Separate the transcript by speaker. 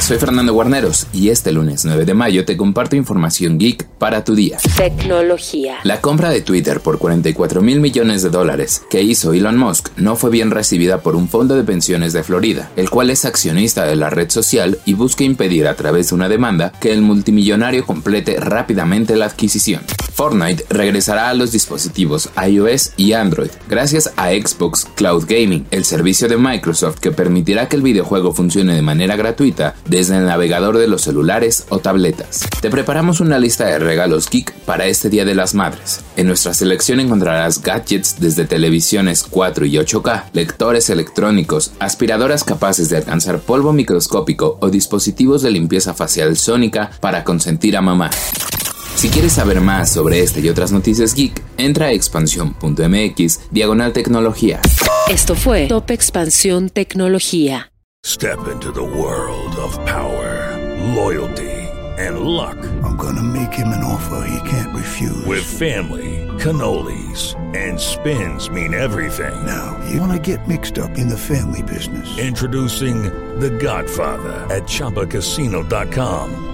Speaker 1: Soy Fernando Guarneros y este lunes 9 de mayo te comparto información geek para tu día.
Speaker 2: Tecnología.
Speaker 1: La compra de Twitter por 44 mil millones de dólares que hizo Elon Musk no fue bien recibida por un fondo de pensiones de Florida, el cual es accionista de la red social y busca impedir a través de una demanda que el multimillonario complete rápidamente la adquisición. Fortnite regresará a los dispositivos iOS y Android gracias a Xbox Cloud Gaming, el servicio de Microsoft que permitirá que el videojuego funcione de manera gratuita desde el navegador de los celulares o tabletas. Te preparamos una lista de regalos geek para este Día de las Madres. En nuestra selección encontrarás gadgets desde televisiones 4 y 8K, lectores electrónicos, aspiradoras capaces de alcanzar polvo microscópico o dispositivos de limpieza facial sónica para consentir a mamá. Si quieres saber más sobre este y otras noticias geek, entra a expansión.mx diagonal tecnología.
Speaker 2: Esto fue Top Expansión Tecnología.
Speaker 3: Step into the world of power, loyalty, and luck.
Speaker 4: I'm gonna make him an offer he can't refuse.
Speaker 3: With family, cannolis, and spins mean everything.
Speaker 4: Now, you wanna get mixed up in the family business.
Speaker 3: Introducing The Godfather at ChumbaCasino.com.